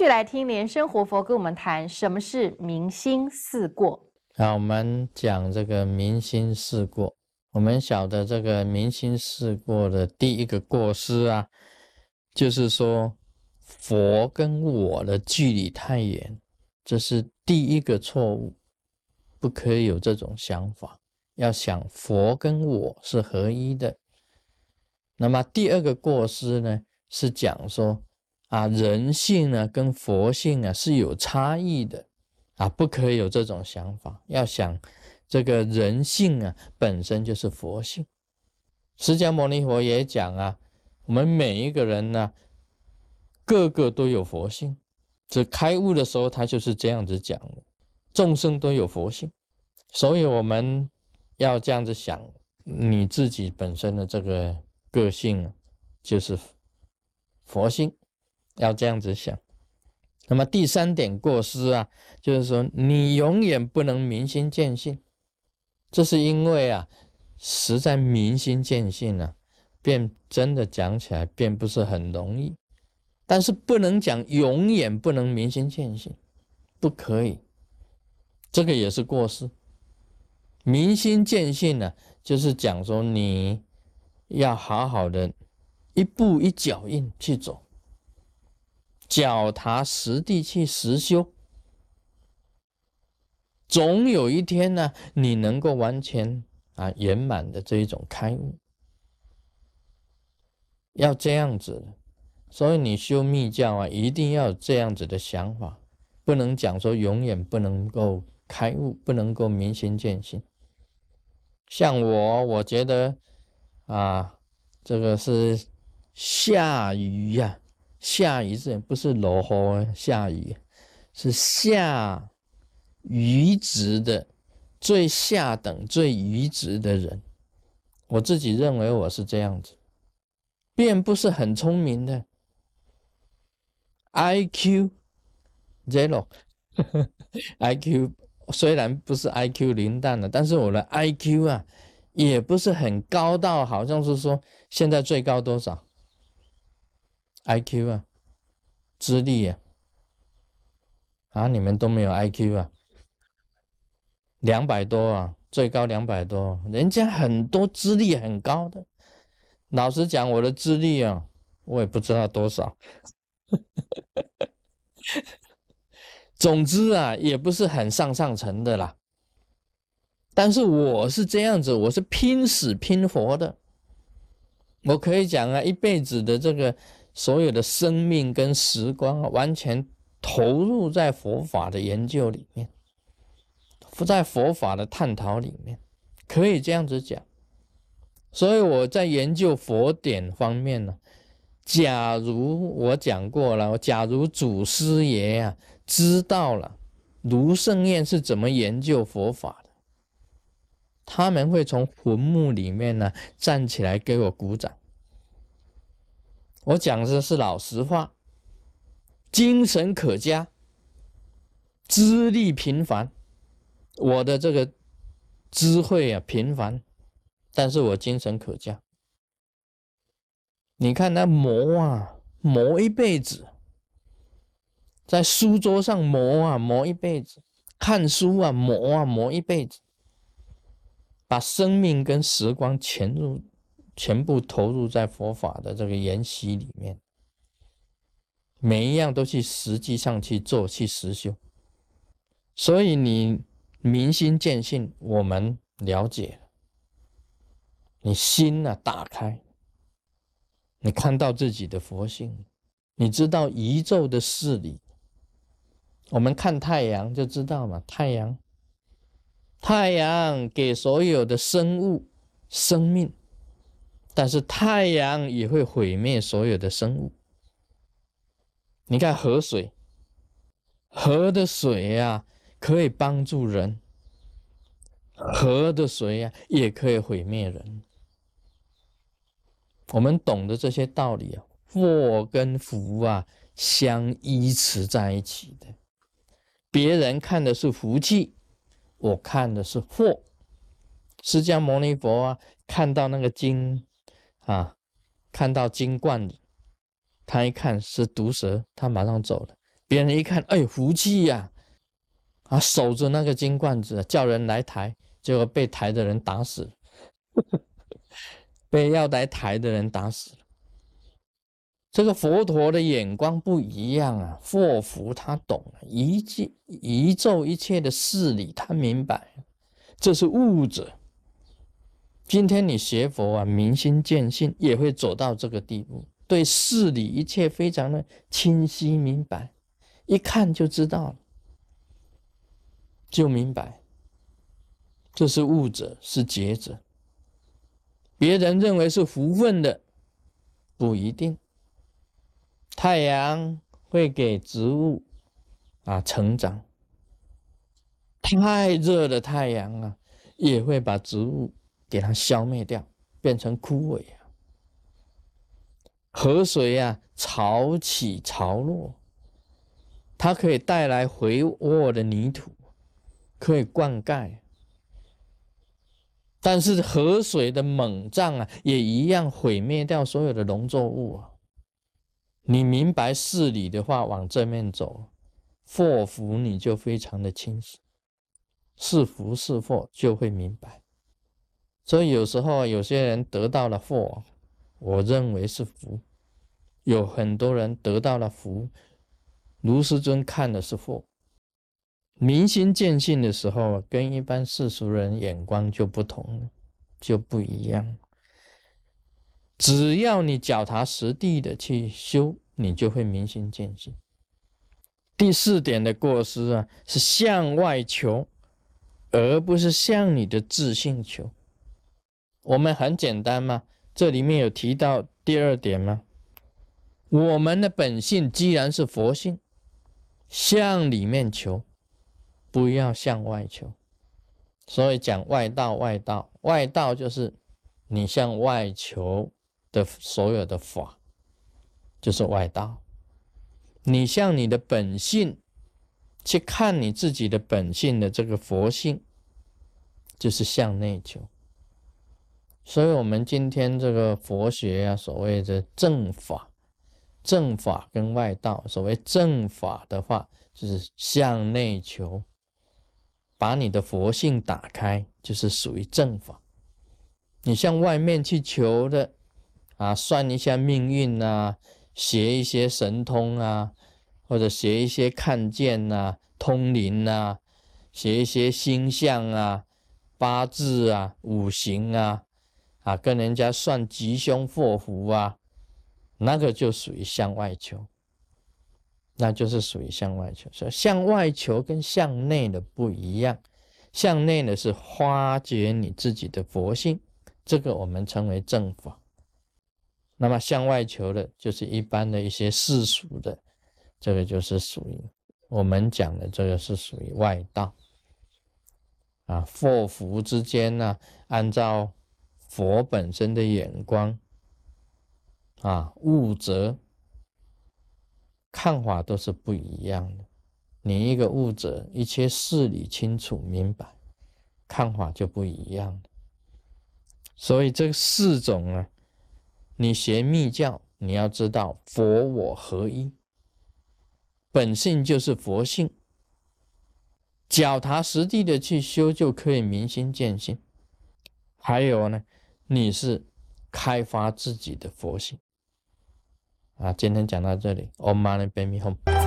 续来听莲生活佛跟我们谈什么是明心四过。好，我们讲这个明心四过。我们晓得这个明心四过的第一个过失啊，就是说佛跟我的距离太远，这是第一个错误，不可以有这种想法。要想佛跟我是合一的。那么第二个过失呢，是讲说啊，人性呢跟佛性啊是有差异的啊，不可以有这种想法。要想这个人性啊本身就是佛性。释迦牟尼佛也讲啊，我们每一个人呢，个个都有佛性。这开悟的时候，他就是这样子讲的，众生都有佛性，所以我们。要这样子想，你自己本身的这个个性就是佛性，要这样子想。那么第三点过失啊，就是说你永远不能明心见性，这是因为啊，实在明心见性呢，便真的讲起来并不是很容易。但是不能讲永远不能明心见性，不可以，这个也是过失。明心见性呢，就是讲说你要好好的一步一脚印去走，脚踏实地去实修，总有一天呢，你能够完全啊圆满的这一种开悟，要这样子。所以你修密教啊，一定要有这样子的想法，不能讲说永远不能够开悟，不能够明心见性。像我，我觉得啊，这个是下雨呀，下雨是不是落雨？下雨是下愚直的最下等、最愚直的人。我自己认为我是这样子，并不是很聪明的，I Q zero，I Q。虽然不是 I Q 零蛋的，但是我的 I Q 啊，也不是很高到好像是说现在最高多少 I Q 啊，资历啊，啊，你们都没有 I Q 啊，两百多啊，最高两百多，人家很多资历很高的。老实讲，我的资历啊，我也不知道多少。总之啊，也不是很上上层的啦。但是我是这样子，我是拼死拼活的。我可以讲啊，一辈子的这个所有的生命跟时光啊，完全投入在佛法的研究里面，不在佛法的探讨里面，可以这样子讲。所以我在研究佛典方面呢，假如我讲过了，假如祖师爷啊。知道了，卢胜彦是怎么研究佛法的？他们会从坟墓里面呢站起来给我鼓掌。我讲的是老实话，精神可嘉，资历平凡，我的这个智慧啊平凡，但是我精神可嘉。你看那磨啊磨一辈子。在书桌上磨啊磨一辈子，看书啊磨啊磨一辈子，把生命跟时光潜入全部投入在佛法的这个研习里面，每一样都去实际上去做去实修。所以你明心见性，我们了解了，你心啊打开，你看到自己的佛性，你知道宇宙的事理。我们看太阳就知道嘛，太阳，太阳给所有的生物生命，但是太阳也会毁灭所有的生物。你看河水，河的水呀可以帮助人，河的水呀也可以毁灭人。我们懂得这些道理啊，祸跟福啊相依持在一起的。别人看的是福气，我看的是祸。释迦牟尼佛啊，看到那个金啊，看到金冠子，他一看是毒蛇，他马上走了。别人一看，哎，福气呀，啊，守着那个金罐子，叫人来抬，结果被抬的人打死了，被要来抬的人打死了。这个佛陀的眼光不一样啊，祸福他懂，一切一宙一切的事理他明白，这是物者。今天你学佛啊，明心见性，也会走到这个地步，对事理一切非常的清晰明白，一看就知道了，就明白，这是物者，是觉者。别人认为是福分的，不一定。太阳会给植物啊成长，太热的太阳啊，也会把植物给它消灭掉，变成枯萎啊。河水啊，潮起潮落，它可以带来肥沃的泥土，可以灌溉，但是河水的猛涨啊，也一样毁灭掉所有的农作物啊。你明白事理的话，往正面走，祸福你就非常的清晰，是福是祸就会明白。所以有时候有些人得到了祸，我认为是福；有很多人得到了福，卢师尊看的是祸。明心见性的时候，跟一般世俗人眼光就不同了，就不一样。只要你脚踏实地的去修，你就会明心见性。第四点的过失啊，是向外求，而不是向你的自信求。我们很简单嘛，这里面有提到第二点吗？我们的本性既然是佛性，向里面求，不要向外求。所以讲外道，外道，外道就是你向外求。的所有的法，就是外道。你向你的本性去看你自己的本性的这个佛性，就是向内求。所以，我们今天这个佛学啊，所谓的正法、正法跟外道，所谓正法的话，就是向内求，把你的佛性打开，就是属于正法。你向外面去求的。啊，算一下命运呐，学一些神通啊，或者学一些看见呐、通灵呐，学一些星象啊、八字啊、五行啊，啊，跟人家算吉凶祸福啊，那个就属于向外求，那就是属于向外求。所以向外求跟向内的不一样，向内的是发掘你自己的佛性，这个我们称为正法。那么向外求的，就是一般的一些世俗的，这个就是属于我们讲的这个是属于外道啊。祸福之间呢，按照佛本身的眼光啊，物则看法都是不一样的。你一个物者，一切事理清楚明白，看法就不一样了所以这四种啊。你学密教，你要知道佛我合一，本性就是佛性，脚踏实地的去修，就可以明心见性。还有呢，你是开发自己的佛性。啊，今天讲到这里，Om Mani Padme Hum。